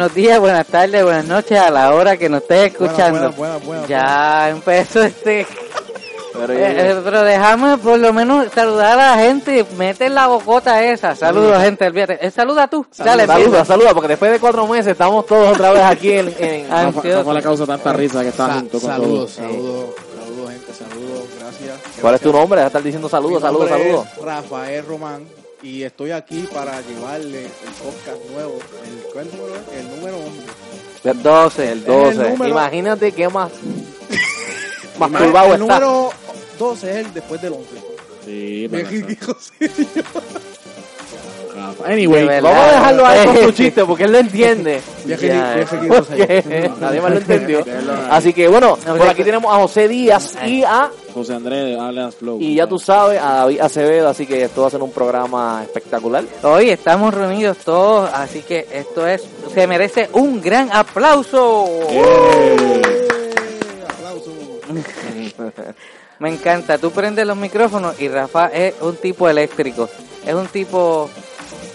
Buenos días, buenas tardes, buenas noches a la hora que nos estés escuchando. Buenas, buenas, buenas, ya empezó este. Pero, Eh, eh, pero déjame por lo menos saludar a la gente. Mete la bocota esa. Saludos, gente. olvídate. Eh, saluda tú. Dale, saluda, saluda, porque después de cuatro meses estamos todos otra vez aquí en... en- Ah, No fue, no fue la causa tanta risa que está Sa- junto con saludos, saludos, saludos, gente, saludos, gracias. ¿Cuál es tu nombre? Estar diciendo saludos, saludos, saludos. Rafael Román y estoy aquí para llevarle el podcast nuevo, el, ¿cuál número es? El número 11. El 12, el 12. el número- Imagínate qué más... masturbado el está. número 12 es el después del 11. Sí, Bien pero-. Anyway, De. Vamos a dejarlo a él con su chiste porque él lo entiende. Ya, porque nadie más lo entendió. Ahí. Así que bueno, por aquí tenemos a José Díaz y a José Andrés, alias Flow. y ya tú sabes a David Acevedo, así que esto va a ser un programa espectacular. Hoy estamos reunidos todos, así que esto es. Se merece un gran aplauso. Eh, aplauso. Me encanta. Tú prendes los micrófonos y Rafa es un tipo eléctrico. Es un tipo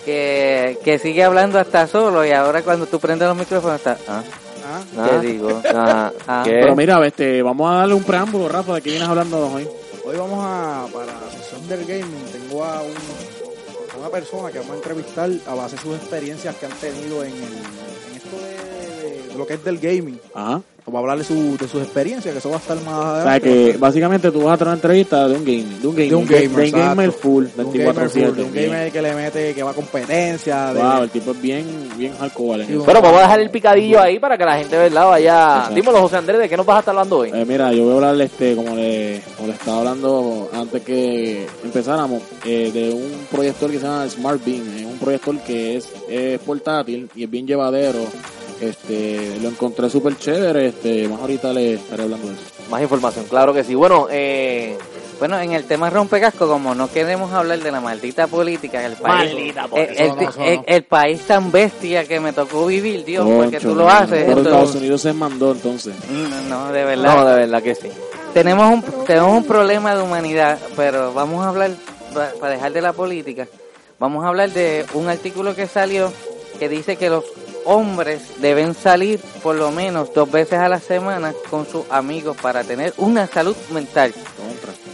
que, que sigue hablando hasta solo y ahora cuando tú prendes los micrófonos está... Ah, Ah, Ah, ¿Qué digo? Ah. ¿qué? Pero mira, este, vamos a darle un preámbulo, Rafa, de qué vienes hablando hoy. Hoy vamos a, para la sesión del gaming, tengo a, un- a una persona que vamos a entrevistar a base de sus experiencias que han tenido en, el, en esto de lo que es del gaming. Ajá. Vamos a hablar de, su, de sus experiencias, que eso va a estar más O sea adelante. que básicamente tú vas a tener una entrevista de un gaming, de un gamer, De un gamer, de, un gamer exacto. full, De un gamer full, 24/7. de un gamer que le mete, que va a competencia. De, Wow, el tipo es bien, bien hardcore Sí. Bueno, vamos a dejar el picadillo ahí para que la gente verdad vaya. Exacto. Dímelo, José Andrés, ¿de qué nos vas a estar hablando hoy? Eh, mira, yo voy a hablarle, este, como le, como le estaba hablando antes que empezáramos, eh, de un proyector que se llama Smart Beam. Es un proyector que es, es portátil y es bien llevadero. Este, lo encontré súper chévere. Este, más ahorita le estaré hablando de eso. Más información, claro que sí. Bueno, eh, Bueno, en el tema rompecasco, como no queremos hablar de la maldita política, el país, Maldita el, no, país tan bestia que me tocó vivir, Dios, porque tú lo haces. Pero Estados Unidos se mandó entonces. no, no, de verdad. no, de verdad que sí. tenemos un tenemos un problema de humanidad, pero vamos a hablar pa- para dejar de la política. Vamos a hablar de un artículo que salió que dice que los hombres deben salir por lo menos dos veces a la semana con sus amigos para tener una salud mental.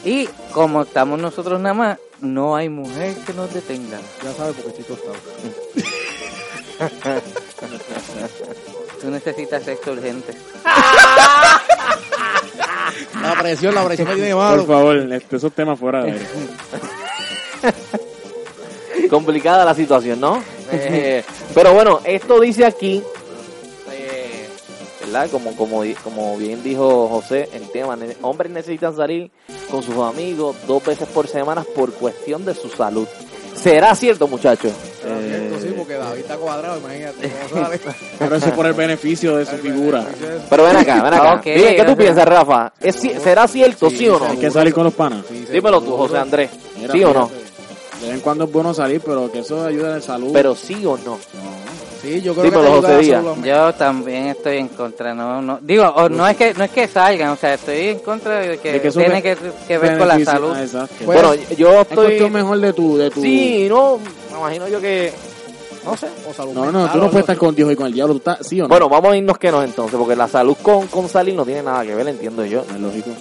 Y como estamos nosotros nada más, no hay mujer que nos detenga. Ya sabes porque estoy tostado. Tú necesitas sexo urgente. La presión, la presión me tiene Por malo. favor, este, esos temas fuera de. Complicada la situación, ¿no? Eh, pero bueno, esto dice aquí, eh, ¿verdad? Como, como, di- como bien dijo José, el tema, hombres necesitan salir con sus amigos dos veces por semana por cuestión de su salud. ¿Será cierto, muchachos? Cierto, sí, Eh, porque David está cuadrado, imagínate. Pero eso es por el beneficio de su figura. Pero ven acá, ven acá. Ok, Dime, ¿qué tú piensas, Rafa? ¿Es, ci- ¿Será cierto, sí, o no? Hay que salir con los panas. Sí, Dímelo tú, José Andrés. ¿Sí o no? De vez en cuando es bueno salir, pero que eso ayuda en salud. Pero sí o no. No. Sí, yo creo que ayuda a salud. Yo también estoy en contra, no, no digo, o no es que no es que salgan, o sea, estoy en contra de que, De que eso tiene que, que ver con la salud. Ah, exacto. Pues, bueno, yo es estoy... mejor de tu, de tu... Sí, no, me imagino yo que... No sé. O salud No, no, tú no puedes estar con Dios y con el diablo, ¿tú estás, ¿sí o no? Bueno, vamos a irnos que nos entonces, porque la salud con, con salir no tiene nada que ver, entiendo yo. No es lógico.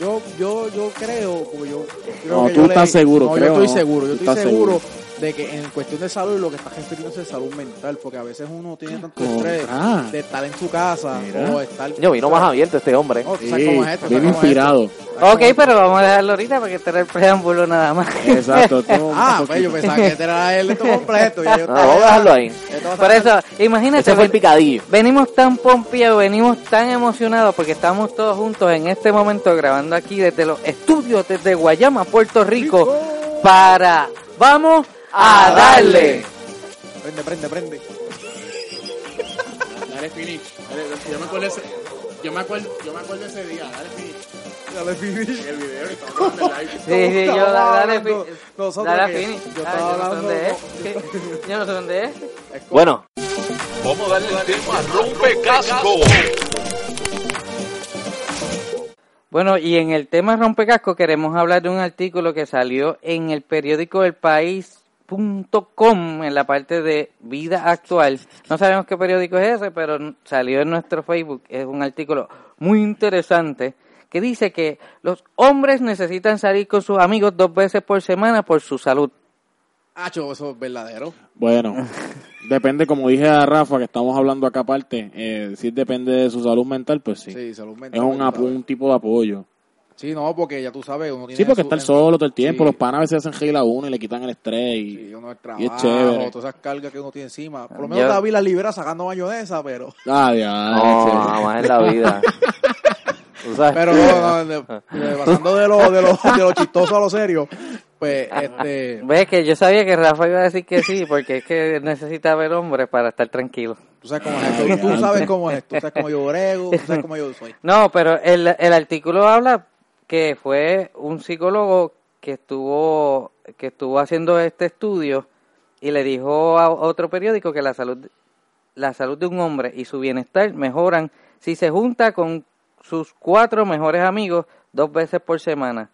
Yo, yo, yo creo, porque yo creo No, que tú yo estás seguro, No, creo, yo estoy no. seguro, yo estoy seguro, seguro. De que en cuestión de salud lo que está refiriéndose es salud mental, porque a veces uno tiene tanto Contra. estrés de estar en su casa Mira. o estar... Yo vino más abierto este hombre. No, tú Sí, sabes cómo es esto, bien sabes cómo es inspirado. esto. ¿Sabes Ok, es pero vamos a dejarlo ahorita porque este era el preámbulo nada más. Exacto. tú un Ah, pues yo pensaba que este era el esto completo. Ya yo No, vamos a dejarlo ahí. Por eso, imagínate, Ese fue el picadillo. venimos tan pompeados, venimos tan emocionados porque estamos todos juntos en este momento grabando aquí desde los estudios desde Guayama, Puerto Rico, para vamos a darle. Prende, prende, prende. Dale finish. Dale, yo me acuerdo ese, yo me acuerdo, yo me acuerdo ese día. Dale finish. Dale, finish. El video grabando el live. Sí, sí, yo dale, hablando fi- nosotros dale finish. Yo Ah, estaba yo no sé hablando... dónde es. Yo no sé dónde es. Bueno, Vamos a darle el tema rompe casco. Bueno, y en el tema rompecasco queremos hablar de un artículo que salió en el periódico El País periódico.com en la parte de vida actual. No sabemos qué periódico es ese, pero salió en nuestro Facebook. Es un artículo muy interesante que dice que los hombres necesitan salir con sus amigos dos veces por semana por su salud. Hacho, eso es verdadero. Bueno, depende, como dije a Rafa, que estamos hablando acá aparte, eh, si depende de su salud mental, pues sí. Sí, salud mental. es un tipo de apoyo. Sí, no, porque ya tú sabes, uno tiene Sí, porque su- estar solo todo el tiempo, Sí. los panas a veces hacen gila a uno y le quitan el estrés y... Sí, uno el Y es trabajo, chévere. todas esas cargas que uno tiene encima. Por lo menos Yo- David la libera sacando mayonesa, pero... Ah, ya. No, jamás en la vida. Tú sabes. Pero no, no, de- de- pasando de lo, de, lo, de lo chistoso a lo serio, pues, este... Ves que yo sabía que Rafa iba a decir que sí, porque es que necesita ver hombres para estar tranquilo. Tú sabes cómo es esto, tú sabes cómo es esto, tú sabes cómo yo brego, tú sabes cómo yo soy. No, pero el, el artículo habla que fue un psicólogo que estuvo que estuvo haciendo este estudio y le dijo a otro periódico que la salud la salud de un hombre y su bienestar mejoran si se junta con sus cuatro mejores amigos dos veces por semana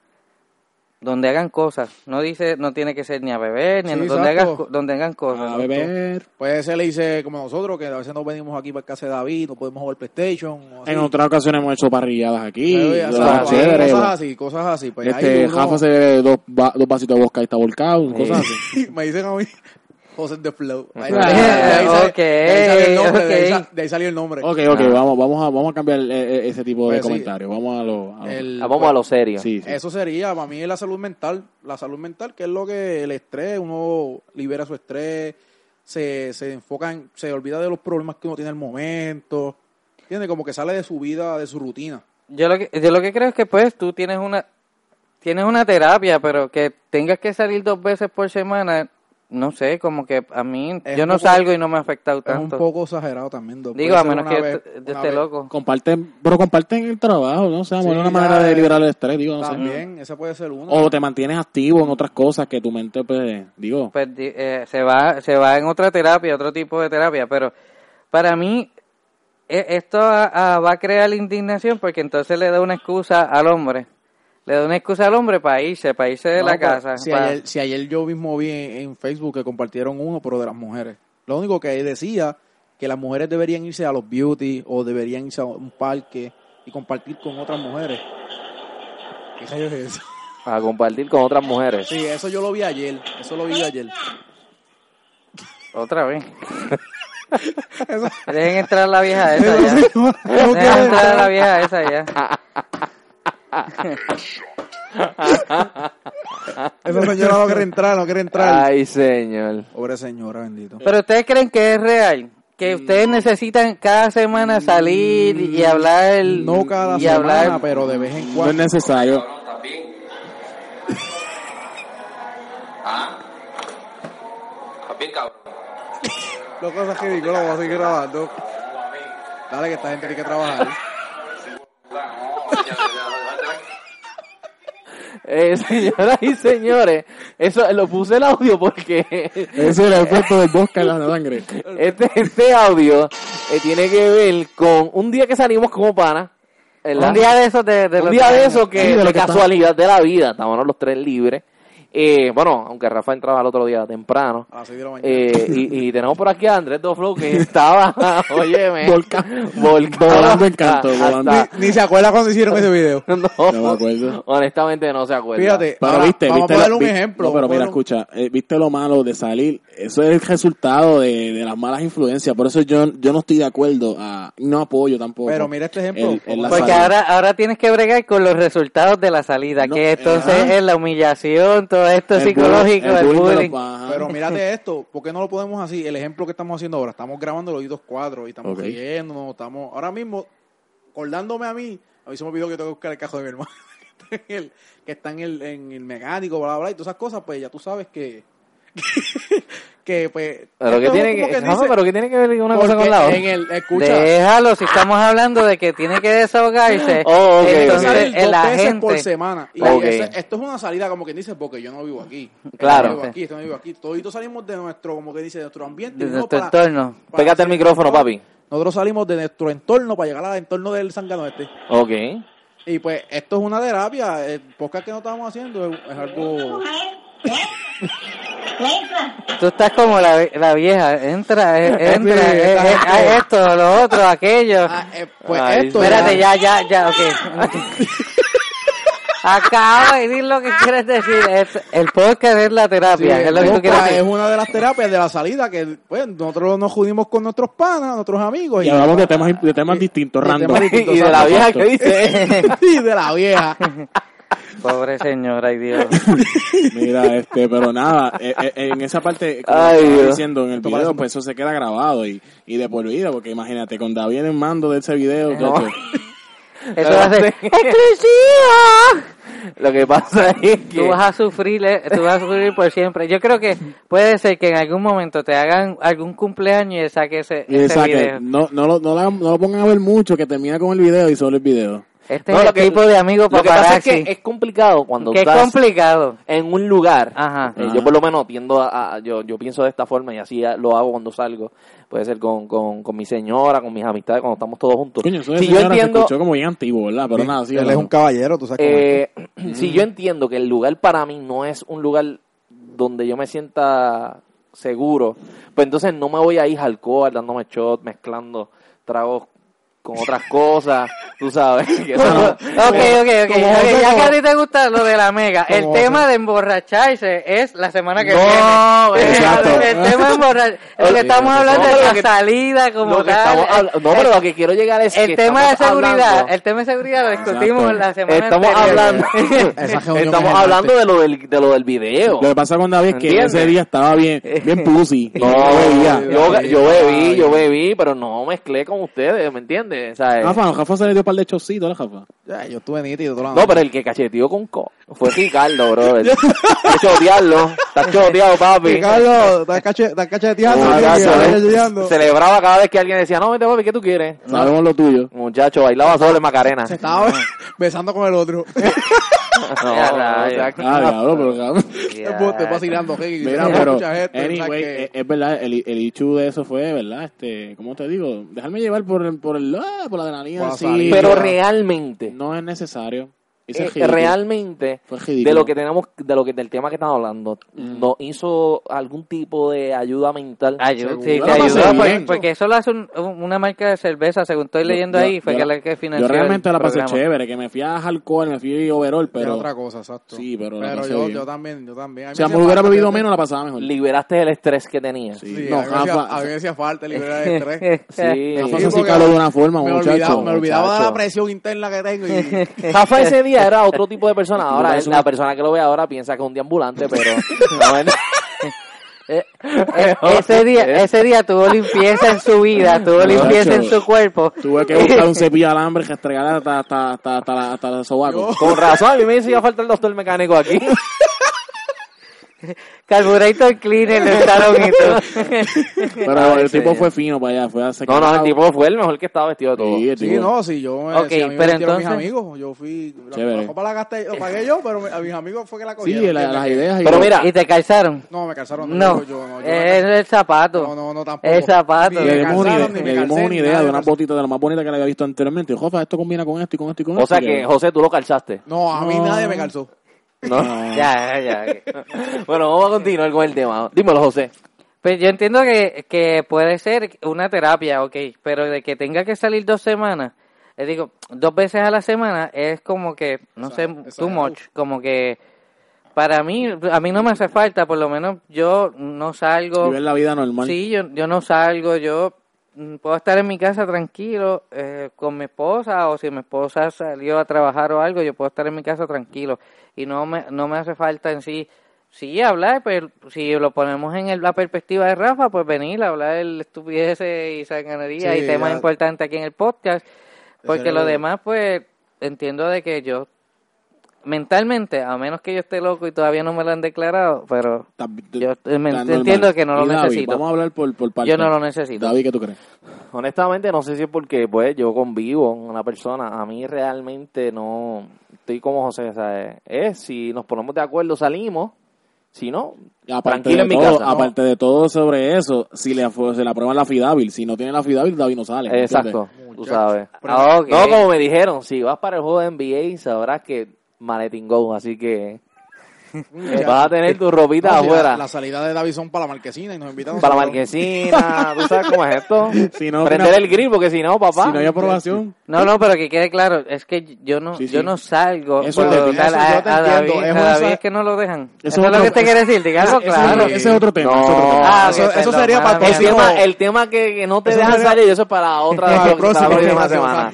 donde hagan cosas no dice no tiene que ser ni a beber ni a- donde hagan donde hagan cosas A beber. Pues se le dice como nosotros, que a veces nos venimos aquí para casa de David, no podemos jugar PlayStation. O así. En otras ocasiones hemos hecho parrilladas aquí. Cosas así, cosas así. Pues Este, ahí uno- Jafa se bebe dos, va- dos vasitos de vodka y está volcado, cosas así. me dicen a mí, José de Flow. Ahí, Ah, de ahí sale- ok, de ahí salió el nombre, de ok. sa- de ahí salió el nombre. Ok, ok, vamos, vamos, a, vamos a cambiar eh, eh, ese tipo de Pues sí. comentarios. Vamos a lo... a lo- El- Ah, Vamos a lo serio. sí, sí. Eso sería, para mí, la salud mental. La salud mental, que es lo que el estrés, uno libera su estrés, se, se enfoca en, se olvida de los problemas que uno tiene en el momento. ¿Entiendes? Como que sale de su vida, de su rutina. Yo lo que, yo lo que creo es que pues tú tienes una tienes una terapia, pero que tengas que salir dos veces por semana, no sé, como que a mí Es yo no poco- salgo y no me ha afectado Es un tanto. poco exagerado también. dos- Digo, a menos una que vez- yo est- yo una esté loco. Comparten, pero comparten el trabajo, ¿no? O sea, Sí, una manera de liberar el estrés, digo, no sé. También, ese puede ser uno. O te mantienes activo en otras cosas que tu mente, pues, digo, Pues, eh, se va se va en otra terapia, otro tipo de terapia, pero para mí e- esto a- a- va a crear indignación porque entonces le da una excusa al hombre. Le da una excusa al hombre para irse, para irse de No, la pero casa. Si, ayer, si ayer yo mismo vi en, en Facebook que compartieron uno, pero de las mujeres. Lo único que decía que las mujeres deberían irse a los beauty o deberían irse a un parque y compartir con otras mujeres. ¿Qué rayos es eso? A compartir con otras mujeres. Sí, eso yo lo vi ayer. Eso lo vi ayer. Otra vez. Dejen entrar a la vieja esa ya. Dejen entrar a la vieja esa ya. Esa señora no quiere entrar, no quiere entrar. Ay, señor. Pobre señora, bendito. Pero ustedes creen que es real, que ustedes necesitan cada semana salir y hablar No cada y semana, hablar pero de vez en no es cuando. necesario. ¿Ah? Estás bien, cabrón. Lo cosas ridículas, vamos a seguir grabando. Dale, que esta gente tiene que trabajar. Eh, señoras y señores, eso lo puse el audio porque Ese es el efecto del en la sangre. este, este audio eh, tiene que ver con un día que salimos como pana. ¿verdad? un día de esos de, de un los día de años. eso que Sí, de lo de que está- casualidad de la vida, estábamos los tres libres. Eh, bueno, aunque Rafa entraba el otro día temprano. A las 6 de la mañana. Eh, y, y tenemos por aquí a Andrés Doflow que estaba, óyeme, Volca- volando en hasta- canto, volando. hasta- Ni se acuerda cuando hicieron ese video. no, No me acuerdo. honestamente no se acuerda. Fíjate, Pero ahora, viste, vamos viste a lo- poner un vi- ejemplo. No, pero mira, un- escucha, eh, viste lo malo de salir. Eso es el resultado de, de las malas influencias. Por eso yo, yo no estoy de acuerdo a, no apoyo tampoco. Pero mira este ejemplo. El- el Porque salida. ahora, ahora tienes que bregar con los resultados de la salida, No, que entonces ajá. es la humillación, esto El psicológico, el bullying. Pero mírate esto, ¿por qué no lo podemos así? El ejemplo que estamos haciendo ahora, estamos grabando los oídos cuatro y estamos Ok. riéndonos, estamos ahora mismo acordándome a mí, a mí se me olvidó que tengo que buscar el cajo de mi hermano, que está en el, que está en el, en el mecánico, bla, bla, bla, y todas esas cosas, pues ya tú sabes que, que pues... Pero esto que tiene que, dice, pero que tiene que ver una cosa con la otra. En el, escucha, Déjalo, si estamos hablando de que tiene que desahogarse, Oh, ok, Hay que entonces el dos veces por semana. Y ese- esto es una salida, como quien dice, porque yo no vivo aquí. Claro. Yo no vivo aquí, yo no vivo aquí. Toditos salimos de nuestro, como que dice, de nuestro ambiente. de no nuestro para- entorno. para Pégate el micrófono, papi. Nosotros salimos de nuestro entorno para llegar al entorno del Sangano este. Ok. Y pues esto es una terapia. El podcast que no estamos haciendo es, es algo... Tú estás como la, la vieja, entra, eh, entra, Sí, eh, eh, esto, lo otro, aquello. Ah, eh, pues Ay, esto Espérate, ya, ya, ya, ok. Acaba de decir lo que quieres decir. Es- el podcast es la Sí, terapia, es lo que tú quieres es una de las terapias de la salida que pues, nosotros nos judimos con nuestros panas, nuestros amigos. Y hablamos de temas, de temas distintos, random. temas distintos, Y de la vieja que dice. y de la vieja. Pobre señora, ay Dios. Mira, este, pero nada, eh, eh, en esa parte, como Ay, estaba diciendo en el video, parece- pues eso se queda grabado y, y de por vida, porque imagínate, con David en el mando de ese video, No. Eso va a ser Sí. exclusivo. Lo que pasa es que. Tú vas a sufrir, eh, tú vas a sufrir por siempre. Yo creo que puede ser que en algún momento te hagan algún cumpleaños y saque ese, y ese saque, video. no, no, lo, no, la- no lo pongan a ver mucho, que termina con el video y solo el video. Este No, es lo el que- tipo de amigo Lo que pasa es paparazzi. que es complicado cuando Qué estás complicado. en un lugar. Ajá. Eh, Ajá. yo por lo menos tiendo a, a- yo, yo pienso de esta forma y así lo hago cuando salgo. Puede ser con, con, con mi señora, con mis amistades, cuando estamos todos juntos. Coño, eso de si yo se entiendo, escuchó como bien antiguo, ¿verdad? Pero nada, sí. Él es un caballero, tú sabes cómo es. eh, si yo entiendo que el lugar para mí no es un lugar donde yo me sienta seguro, pues entonces no me voy a ir alcohol dándome shot, mezclando tragos con otras cosas, tú sabes. que eso no- Ok, ok, ok. como ok, José, ya que a ti te gusta lo de la mega, el tema de emborracharse es la semana que No, viene. exacto. El tema de emborracharse. Lo que estamos No, hablando pero es la que- salida como lo que tal. no, pero lo que quiero llegar es que El tema de seguridad, hablando- el tema de seguridad lo discutimos Exacto. la semana Estamos anterior. hablando, estamos es hablando de lo del, de lo del video. Lo que pasa con David es que ¿Entiendes? ese día estaba bien, bien pussy. No, bebía. yo, yo bebí, yo bebí, pero no mezclé con ustedes, ¿me entiendes? O sea, eh, Rafa, Rafa se le dio un par de chocitos, ¿la Rafa? Ya, yo estuve nítido toda la no, noche. pero el que cacheteó con co fue Ricardo, bro. Que chotearlo. Estás choteado, papi. Ricardo, estás cache- estás cacheteando. Tío, gracias, estás eh. cacheteando. Celebraba cada vez que alguien decía, no, vente, papi, ¿qué tú quieres? Sabemos lo tuyo. Muchacho, bailaba solo en Macarena. Se estaba besando con el otro. Ah, diablo, pero cabrón. Te vacilando, Ricky. Mira, pero, mucha gente, ¿verdad? anyway, que- es, es verdad, el, el issue de eso fue, ¿verdad? Este, ¿cómo te digo? Dejarme llevar por el, por el, ah, por la adrenalina, sí. Pero realmente, No es necesario. Eh, realmente, de lo que tenemos, de lo que del tema que estamos hablando, ¿nos hizo algún tipo de ayuda mental? Ayuda, sí, la pasé ayudó, porque, eso lo hace un- un- una marca de cerveza, según estoy leyendo Yo- ahí, fue yo que la- que financió Yo realmente la pasé chévere, que me fui a alcohol, me fui overall, Pero otra cosa, exacto. Sí, pero yo, bien. yo también, yo también. A mí Si a me hubiera bebido menos, la pasaba mejor. Liberaste el estrés que tenías. Sí. Sí, No, a, mí me hacía, a falta liberar el estrés. Sí. Se de una forma, me, olvidaba, me olvidaba de la presión interna que tengo. Y, Rafa ese día era otro tipo de persona. Ahora, una- la persona que lo ve ahora piensa que es un deambulante, pero... no, es- Eh, eh, ese día, ese día tuvo limpieza en su vida, tuvo limpieza en su cuerpo. Tuve que buscar un cepillo de alambre que estregar hasta, hasta, hasta, hasta, la- hasta el sobaco. Con razón, a mí me decía falta el doctor mecánico aquí. Carburetor cleaner le echaron y todo. Pero el tipo fue fino para allá, fue a No, no, el tipo fue el mejor que estaba vestido de todo. Sí, el sí, tipo- no, si yo me, Ok, si a mí me pero metieron mis entonces- amigos, yo fui, la, Chévere. la copa la gasté, lo pagué yo, pero a mis amigos fue que la Sí, cogieron. la- las ideas. Pero mira, ¿Y te calzaron? No, me calzaron. No, yo, yo, no, yo es el zapato. No, no, no, tampoco. El zapato. Ni le me dimos una calzaron, idea, le dimos una idea de me una calzó. botita de la más bonita que le había visto anteriormente. Jofa, esto combina con esto y con esto y con o esto. sea Y que, José, tú lo calzaste. No, a mí No. nadie me calzó. ¿No? Ya, ya, ya. bueno, vamos a continuar con el tema. Dímelo, José. Pues yo entiendo que, que puede ser una terapia, ok, pero de que tenga que salir dos semanas, les digo, dos veces a la semana es como que, no sé, too much, como que para mí, a mí no me hace falta, por lo menos yo no salgo, Vivir la vida normal. sí, yo, yo no salgo, yo puedo estar en mi casa tranquilo eh, con mi esposa o si mi esposa salió a trabajar o algo, yo puedo estar en mi casa tranquilo y no me, no me hace falta en sí Sí, hablar, pero si lo ponemos en el- la perspectiva de Rafa, pues venir a hablar de estupideces y sanganería Sí, y temas ya. importantes aquí en el podcast. Porque lo demás, pues, entiendo de que yo, mentalmente, a menos que yo esté loco y todavía no me lo han declarado, pero yo entiendo que no lo David, necesito. Vamos a hablar por, por partes. Yo no lo necesito. David, ¿qué tú crees? Honestamente, no sé si es porque, pues, yo convivo con una persona. A mí realmente no... Estoy como José, ¿sabes? Es, si nos ponemos de acuerdo, salimos. Si no, aparte tranquilo de en mi todo, casa. ¿no? aparte de todo sobre eso, si le, se le aprueban la FIDAVIL, si no tiene la FIDAVIL, David no sale. ¿me Exacto, tú sabes. Ah. No, como me dijeron, si vas para el juego de NBA, sabrás que maletín go, así que... Vas a tener tu ropita No, si afuera. La, la salida de Davison para la marquesina y nos invitan Para la marquesina, ¿tú sabes cómo es esto? Si no Prender el grill, porque si no, papá. Si no hay aprobación, No, no, pero que quede claro, es que yo no, Sí, sí. yo no salgo. Eso por te- lo eso tal, yo a, te a entiendo, David, es a una David sa- es que no lo dejan. Eso Eso, es otro- lo que te quiere decir, dígalo ese, claro. ese es otro tema. No. ese es otro tema. Ah, Eso- eso sería para El tema, el tema que, que no te Eso dejan sería- salir, eso es para otra, la próxima semana.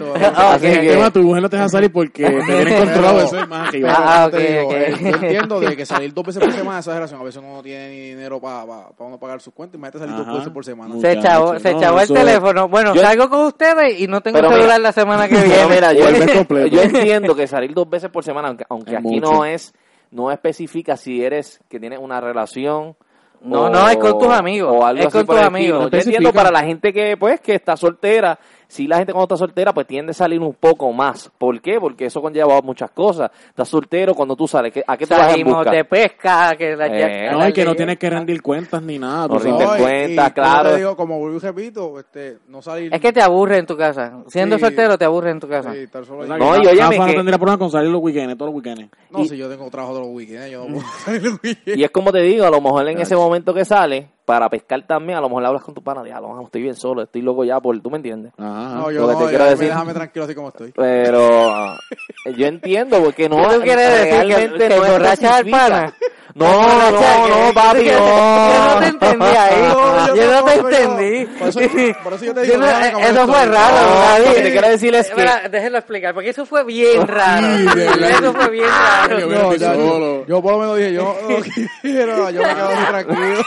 El tema, tu mujer no te deja salir porque te tienen controlado. Eso es más que yo. Ah, ok, ok. eh, yo entiendo de que salir dos veces por semana es exageración. A veces uno no tiene ni dinero para uno pagar sus cuentas. Imagínate salir dos Ajá. veces por semana. Se echó, se No, echó el eso- teléfono. Bueno, Yo- salgo con ustedes y no tengo Pero celular mira- la semana que viene. mira, yo, entiendo que salir dos veces por semana, aunque, aunque aquí mucho. no es, no especifica si eres que tienes una relación. No, no, es con tus amigos, O algo es así con tus amigos. No Yo entiendo para la gente que, pues, que está soltera. Si la gente cuando está soltera, pues tiende a salir un poco más. ¿Por qué? Porque eso conlleva muchas cosas. Estás soltero cuando tú sales. ¿qué- ¿A qué tú vas en Salimos busca? de pesca, que la Eh, ya- No, y que no tienes que rendir cuentas ni nada. No sabes. rindes y- cuenta, y como claro. te digo, como vuelvo y repito, este, no salir. Es que te aburre en tu casa. Siendo Sí. soltero te aburre en tu casa. Sí, estar solo ahí. No, que y Rafa no que- tendría problema con salir los weekends, todos los weekends. No, y- si yo tengo trabajo todos los weekends, yo no puedo salir los weekends. Y es como te digo, a lo mejor en ese momento que sale, para pescar también, a lo mejor le hablas con tu pana, diablo, mano, estoy bien solo, estoy loco ya por, ¿tú me entiendes? Ajá. No, yo lo que no, te yo- quiero decir- déjame tranquilo así como estoy. Pero yo entiendo, porque no ¿Qué tú quieres decir? ¿Que- realmente que no emborrachas al pana? No, no, que- no, papi, Yo no te no. entendí ahí. No, yo, no te yo- entendí. Por eso, por eso yo te Yo digo, no- como eso yo fue raro, No, David. lo que te quiero decir es que- Espera, déjelo explicar, porque eso fue bien raro. eso fue bien raro. Yo- No, ya, yo, yo por lo menos dije, yo no quiero, yo me quedo así tranquilo.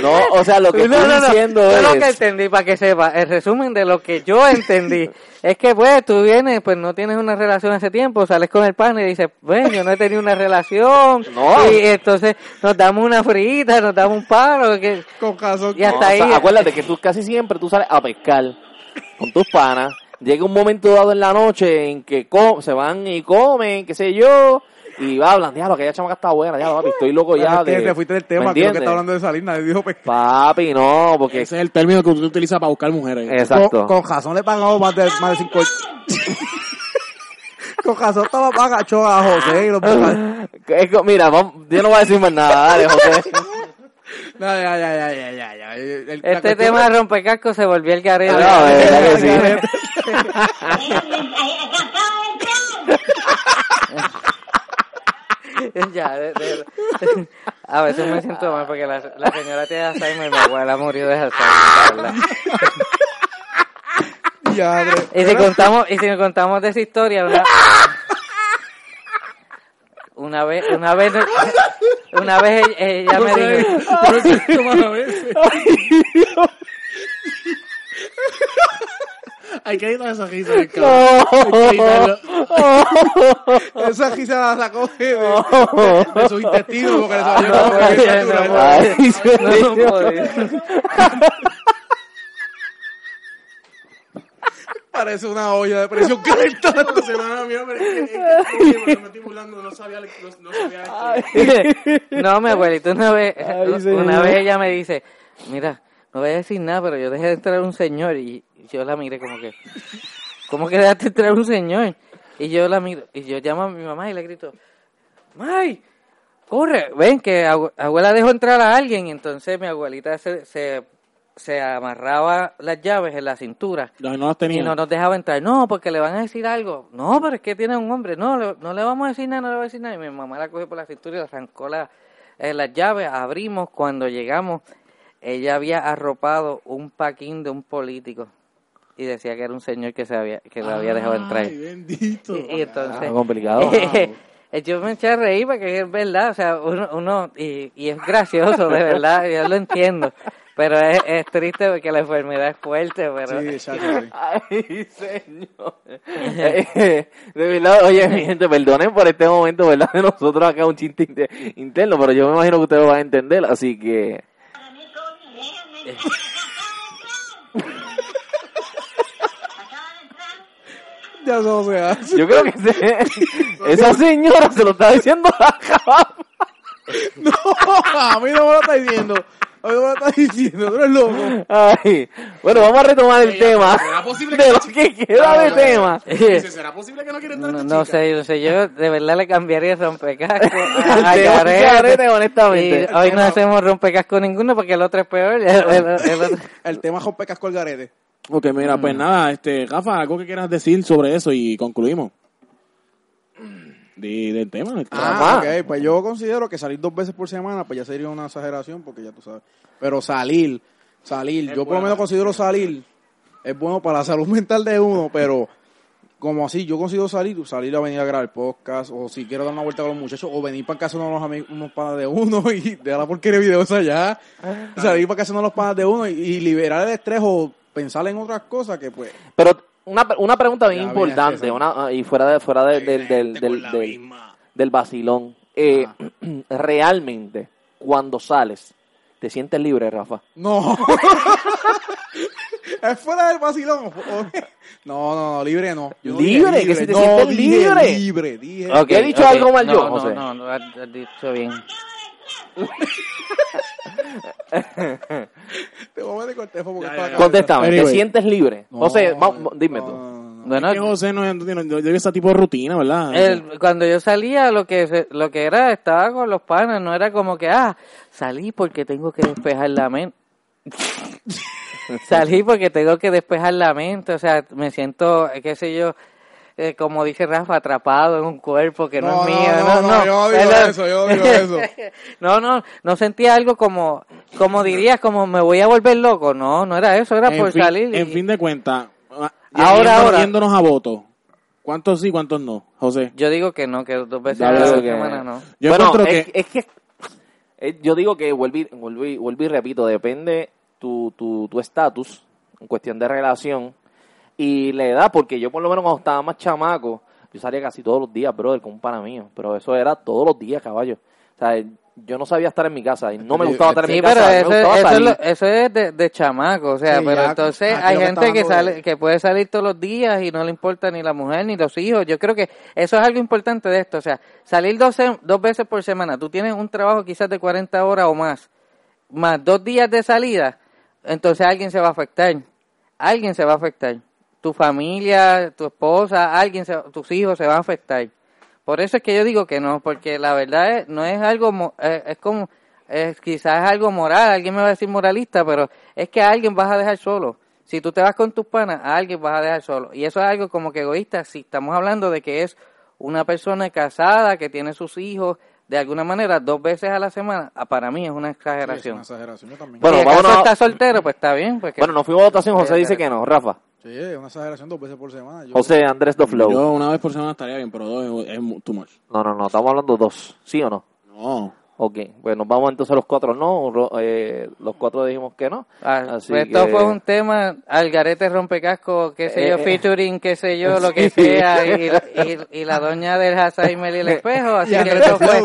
No, o sea, lo que No, estoy no, no. diciendo Yo lo que es... entendí, para que sepa, el resumen de lo que yo entendí, es que pues tú vienes, pues no tienes una relación hace tiempo, sales con el pan y dices, bueno, yo no he tenido una relación, No. y entonces nos damos una frita, nos damos un paro, que Con caso Y hasta No, o sea, ahí- acuérdate que tú casi siempre tú sales a pescar con tus panas. Llega un momento dado en la noche en que se van y comen, qué sé yo, y hablan, diablo, aquella chamaca está buena, ya, papi, estoy loco ya. es que de- te fuiste del ¿me tema, creo que está hablando de salir, nadie dijo pescar. Papi, no, porque... Ese es el término que tú utilizas para buscar mujeres. Exacto. Con, con razón le pagamos más de, más de cinco... con razón estaba pagachón a José y los Es que, mira, vamos- yo no voy a decir más nada, dale, José. No, ya, ya, ya, ya, ya, ya. El- la este tema de rompecascos se volvió el garete. No, de verdad que sí. ya, de- de- a veces me siento mal porque la, la señora tiene Alzheimer y mi abuela murió de Alzheimer, verdad. Y si contamos, y si contamos de esa historia, una, una vez, una vez, una vez ella, ella me dijo, Hay que editar esa risa. Esa risa la sacó de, de, de sus intestinos porque le salió no, no. Parece una olla de presión mía, pero es que- es que me estoy burlando, no sabía, no, sabía esto. No, mi abuelita una vez, una vez ella me dice, mira, no voy a decir nada, pero yo dejé de entrar un señor y yo la miré como que, ¿cómo que dejaste entrar un señor? Y yo la miro, y yo llamo a mi mamá y le grito, ¡May! ¡Corre! Ven, que abue- abuela dejó entrar a alguien, y entonces mi abuelita se, se, se amarraba las llaves en la cintura. No, no las Y no nos dejaba entrar. No, porque le van a decir algo. No, pero es que tiene un hombre. No, le- no le vamos a decir nada, no le vamos a decir nada. Y mi mamá la cogió por la cintura y le arrancó la, eh, las llaves. Abrimos. Cuando llegamos, ella había arropado un paquín de un político. Y decía que era un señor que se había, que lo había dejado entrar. Ay, bendito. Y, y entonces... Ah, complicado. Yo me eché a reír porque es verdad, o sea, uno, uno y, y es gracioso, de verdad, yo lo entiendo, pero es, es triste porque la enfermedad es fuerte, pero... Sí, exacto, sí. Ay, señor. De verdad, oye, mi gente, perdonen por este momento, ¿verdad? De nosotros acá un chiste inte- interno, pero yo me imagino que ustedes lo van a entender, así que... Ya eso se hace. Yo creo que se- esa señora se lo está diciendo a la cama. No, a mí no me lo está diciendo. Oye, ¿qué me estás diciendo? Tú eres loco. Ay, bueno, vamos a retomar el tema. ¿Será posible De lo que queda de tema. Dice, ¿Será posible que no quieren dar No, tu no sé, no sé, yo de verdad le cambiaría el rompecasco a, tema honestamente. Y hoy no hacemos rompecasco ninguno porque el otro es peor. el- el- el otro- El tema Jospe Casco al garete. Ok, mira, Mm. pues nada, este, Rafa, algo que quieras decir sobre eso y concluimos. De, del tema. Ah, ok. Pues yo considero que salir dos veces por semana, pues ya sería una exageración, porque ya tú sabes. Pero salir, salir, Es yo por lo menos considero salir, es bueno para la salud mental de uno, pero como así, yo considero salir, salir a venir a grabar podcast, o si quiero dar una vuelta con los muchachos, o venir para casa de unos amigos, unos panas de uno, y dejar la porquería de videos allá, salir para casa de los panas de uno, y, y liberar el estrés, o pensar en otras cosas que pues... Pero una, una pregunta bien importante, bien, una, ah, y fuera de, fuera de- del, del, del, del, del vacilón. Eh, realmente, cuando sales, ¿te sientes libre, Rafa? No. es fuera del vacilón. ¿o- o- No, no, no, libre no. Yo no ¿Libre? dije ¿Que si te no, sientes dije libre? Libre, dije. ¿He dicho algo mal yo, no, José? No, no, lo has dicho bien. Te voy a meter con el teléfono porque Ya, está ya, la ya. Contéstame, ¿te Anyway. sientes libre? No, José, va- dime no, tú. no, no, no. Bueno, Es que José no, no, no lleva ese tipo de rutina, ¿verdad? el- cuando yo salía, lo que se- lo que era, estaba con los panas, no era como que, ah, salí porque tengo que despejar la mente. salí porque tengo que despejar la mente, o sea, me siento, qué sé yo, eh, como dice Rafa, atrapado en un cuerpo que no, No, es no, mío. no, no, yo no digo Pero- eso, yo no digo eso. no, no, no sentía algo como, como dirías, como me voy a volver loco. No, no era eso, era en por fin, salir. y- En fin de cuentas, ah, Ahora, ahora. yéndonos a voto. ¿Cuántos sí, cuántos no, José? Yo digo que no, que dos veces Yo a la semana no. Yo bueno, encuentro es, que- es que eh, yo digo que vuelvo y, vuelvo y, vuelvo y repito, depende tu tu tu estatus en cuestión de relación y la edad, porque yo por lo menos cuando estaba más chamaco, yo salía casi todos los días, brother, con un pana mío, pero eso era todos los días, caballo. O sea, yo no sabía estar en mi casa y no me gustaba estar en Sí, mi pero casa, eso, me gustaba eso, es salir. lo- eso es de, de chamaco, o sea, Sí, pero ya, entonces hay gente que sale, que puede salir todos los días y no le importa ni la mujer ni los hijos. Yo creo que eso es algo importante de esto, o sea, salir dos, dos veces por semana, tú tienes un trabajo quizás de 40 horas o más, más dos días de salida, entonces alguien se va a afectar, alguien se va a afectar. Tu familia, tu esposa, alguien, se- tus hijos se van a afectar. Por eso es que yo digo que no, porque la verdad es, no es algo, mo- eh, es como, es, quizás es algo moral, alguien me va a decir moralista, pero es que a alguien vas a dejar solo. Si tú te vas con tus panas, a alguien vas a dejar solo. Y eso es algo como que egoísta, si estamos hablando de que es una persona casada, que tiene sus hijos, de alguna manera, dos veces a la semana, ah, para mí es una Sí, es exageración. una exageración, yo también. Bueno, si acaso está soltero, pues está bien. Pues que- Bueno, nos fuimos a votación, José dice que no, Rafa. Sí, es una exageración dos veces por semana. Yo- José Andrés Do Flow. Yo una vez por semana estaría bien, pero dos es, too much. No, no, no, estamos hablando dos, ¿sí o no? No. Ok, pues nos vamos entonces los cuatro no, eh, los cuatro dijimos que no. Ah, Así pues esto que- fue un tema, Algarete rompecasco, qué sé yo, Eh, eh. featuring, qué sé yo, lo que sea, y, y, y la doña del Alzheimer y el espejo, así que esto fue,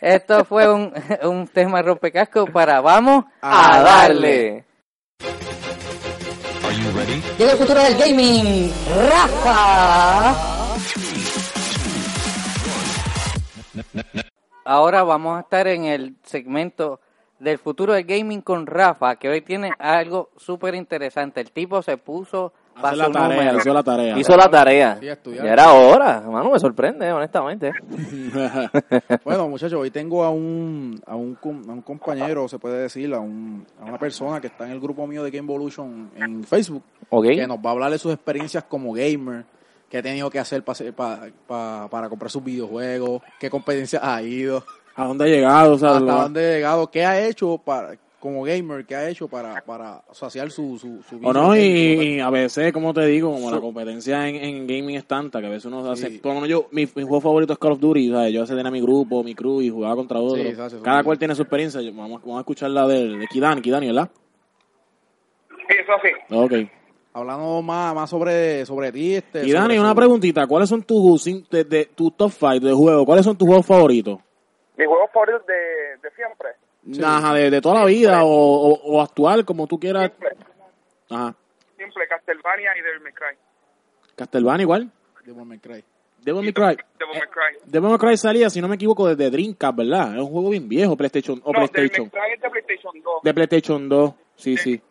esto fue un, un tema rompecasco para vamos A darle. Llega el futuro del gaming, Rafa. Ahora vamos a estar en el segmento del futuro del gaming con Rafa, que hoy tiene algo súper interesante. El tipo se puso Para la tarea, hizo la tarea. Hizo la tarea. Sí, estudiar. Ya era hora, hermano, me sorprende, honestamente. Bueno, muchachos, hoy tengo a un, a un, a un compañero, se puede decir, a, un, a una persona que está en el grupo mío de Game Evolution en Facebook, Ok. que nos va a hablar de sus experiencias como gamer, qué ha tenido que hacer para, para comprar sus videojuegos, qué competencias ha ido, ¿A dónde ha llegado? O sea, hasta lo- dónde ha llegado, qué ha hecho para como gamer, qué ha hecho para, para saciar su, su, su O no, y, y a veces, como te digo, como la competencia en, en gaming es tanta que a veces uno hace. Sí. Por lo menos yo, mi, mi juego favorito es Call of Duty, ¿sabes? Yo veces tenía mi grupo, mi crew y jugaba contra otro. Sí, eso hace Cada cual tiene su experiencia. Yo- Vamos, vamos a escuchar la de, de Kidani, Kidani, ¿verdad? Sí, eso sí. Ok. Hablando más, más sobre, sobre ti. Este, Kidani, sobre una preguntita. ¿Cuáles son tus de, de, tus top 5 de juego? ¿Cuáles son tus juegos favoritos? Mis juegos favoritos de, de siempre. Ajá, de, de toda la vida o, o, o actual, como tú quieras. Simple. Ajá. Simple, Castlevania y Devil May Cry. Castlevania igual. Devil May Cry. Devil May Cry. Devil May Cry. Devil May Cry salía, si no me equivoco, desde Dreamcast, ¿verdad? Es un juego bien viejo, PlayStation o no, Devil PlayStation. May Cry es de PlayStation 2. De PlayStation 2, sí, sí.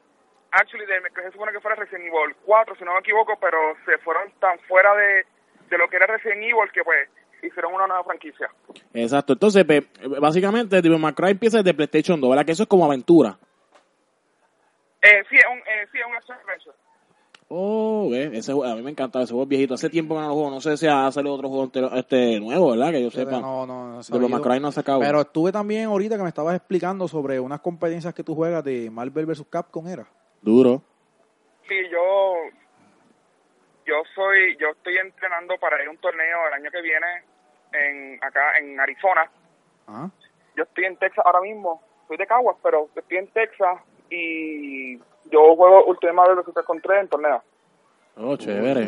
Actually, Devil May Cry se supone que fuera Resident Evil 4, si no me equivoco, pero se fueron tan fuera de, de lo que era Resident Evil que pues hicieron una nueva franquicia. Exacto. Entonces, básicamente, Devil May Cry empieza desde PlayStation 2, ¿verdad? Que eso es como aventura. Eh, sí, es un, eh, sí, es un action adventure. Oh, ve, ese, a mí me encanta ese juego viejito. Hace tiempo que no lo juego. No sé si ha salido otro juego este nuevo, ¿verdad? Que yo sepa. No, no, no Devil May. Cry no ha sacado. Pero estuve también ahorita que me estabas explicando sobre unas competencias que tú juegas de Marvel vs. Capcom, ¿era? Duro. Sí, yo yo soy yo estoy entrenando para ir a un torneo el año que viene en acá en Arizona. Ajá. Yo estoy en Texas ahora mismo. Soy de Caguas, pero estoy en Texas y yo juego Ultimate Marvel vs. Contra en torneo. Oh, chévere.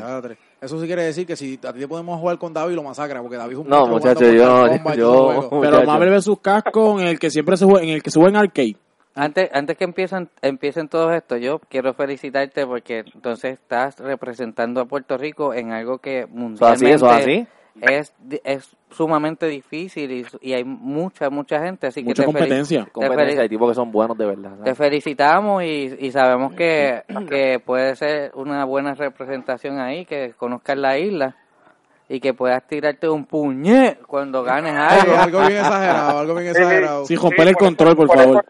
Eso sí quiere decir que si a ti te podemos jugar con David, lo masacra, porque David es un No, monstruo muchacho, jugando yo- yo- juego. Pero. Marvel vs. Capcom, en el que siempre se juega, en el que se juega en arcade. Antes, antes que empiecen, empiecen todo esto, yo quiero felicitarte porque entonces estás representando a Puerto Rico en algo que Eso así, mundialmente eso así. Es, di- es sumamente difícil y, y hay mucha, mucha gente. Así Mucha que te competencia. te Competencia de tipos que son buenos de verdad. Te ¿sabes? felicitamos y, y sabemos que, que puede ser una buena representación ahí, que conozcas la isla y que puedas tirarte un puñet cuando ganes Algo, algo. algo bien exagerado, algo bien exagerado. Sí, romper el por eso- control, por eso- favor.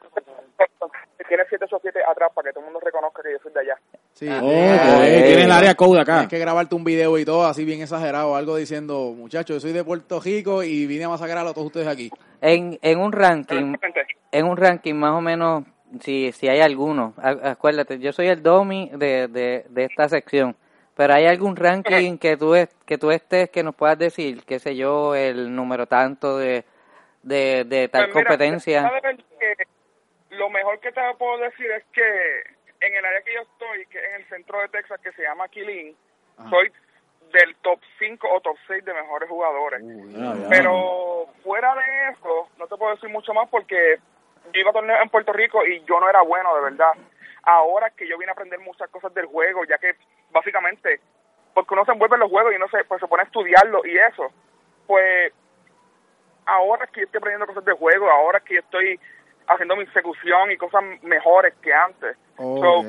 Tiene 787 atrás para que todo el mundo reconozca que yo soy de allá. Sí, Oh, el área code acá. Tienes que grabarte un video y todo así bien exagerado, algo diciendo, muchachos, yo soy de Puerto Rico y vine a masacrar a todos ustedes aquí. En, en un ranking, Exactamente. en un ranking más o menos, si, si hay alguno, acuérdate, yo soy el domi de, de, de esta sección, pero hay algún ranking que tú, es- que tú estés que nos puedas decir, qué sé yo, el número tanto de, de, de tal Pues mira, competencia. que lo mejor que te puedo decir es que en el área que yo estoy, que es en el centro de Texas, que se llama Killeen, soy del top 5 o top 6 de mejores jugadores. Ah. Pero fuera de eso, no te puedo decir mucho más porque yo iba a torneos en Puerto Rico y yo no era bueno, de verdad. Ahora que yo vine a aprender muchas cosas del juego, ya que básicamente, porque uno se envuelve en los juegos y uno se, pues, se pone a estudiarlo y eso, pues ahora que yo estoy aprendiendo cosas del juego, ahora que yo estoy haciendo mi ejecución y cosas mejores que antes. So,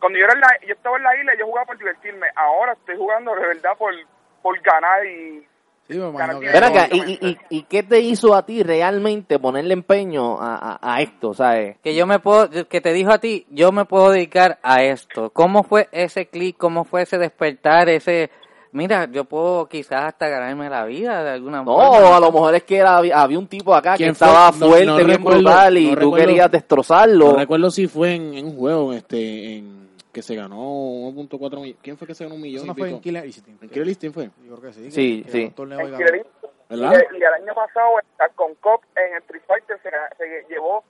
cuando yo, era en la, yo estaba en la isla, yo jugaba por divertirme. Ahora estoy jugando de verdad por, por ganar y Sí, me imagino que... Acá, ¿y, y, y, y qué te hizo a ti realmente ponerle empeño a, a, a esto, sabes? Que yo me puedo, que te dijo a ti, yo me puedo dedicar a esto. ¿Cómo fue ese clic? ¿Cómo fue ese despertar? Ese, mira, yo puedo quizás hasta ganarme la vida de alguna No, forma. a lo mejor es que era, había un tipo acá que ¿Quién fue? estaba No- fuerte, no bien recuerdo, brutal y no tú recuerdo. querías destrozarlo. No recuerdo si fue en, en un juego este en que se ganó 1.4 millones. ¿Quién fue que se ganó un millón? Eso no y fue pico? en Killer Instinct. ¿En Killer Instinct fue? Yo creo que sí. Sí, que- que sí. torneo y en. Killer ¿Verdad? Y, y el año pasado con Cop en el Street Fighter se, se llevó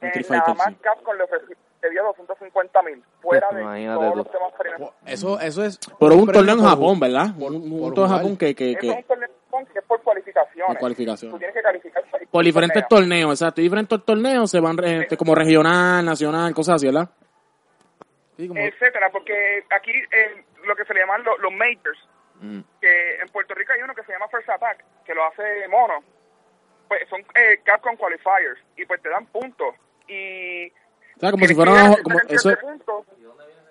En Street nada más sí. Capcom le, ofreció- dio 250 mil fuera de Imagínate todos tú. los demás premios. Eso, eso es... Pero un torneo en por- Japón, ¿verdad? por- un un por torneo en. Japón que, que, Eso es un que torneo que es por cualificaciones. Por cualificaciones. Tú tienes que calificar por, por diferentes torneos. torneos, exacto. Y diferentes torneos se van este, como regional, nacional, cosas así, ¿verdad? Sí, como- etcétera, porque aquí eh, lo que se le llaman lo- los majors, Mm. que en Puerto Rico hay uno que se llama First Attack, que lo hace Mono, pues son eh, Capcom Qualifiers, y pues te dan puntos, y... Sea, como si fuera una, como, eso,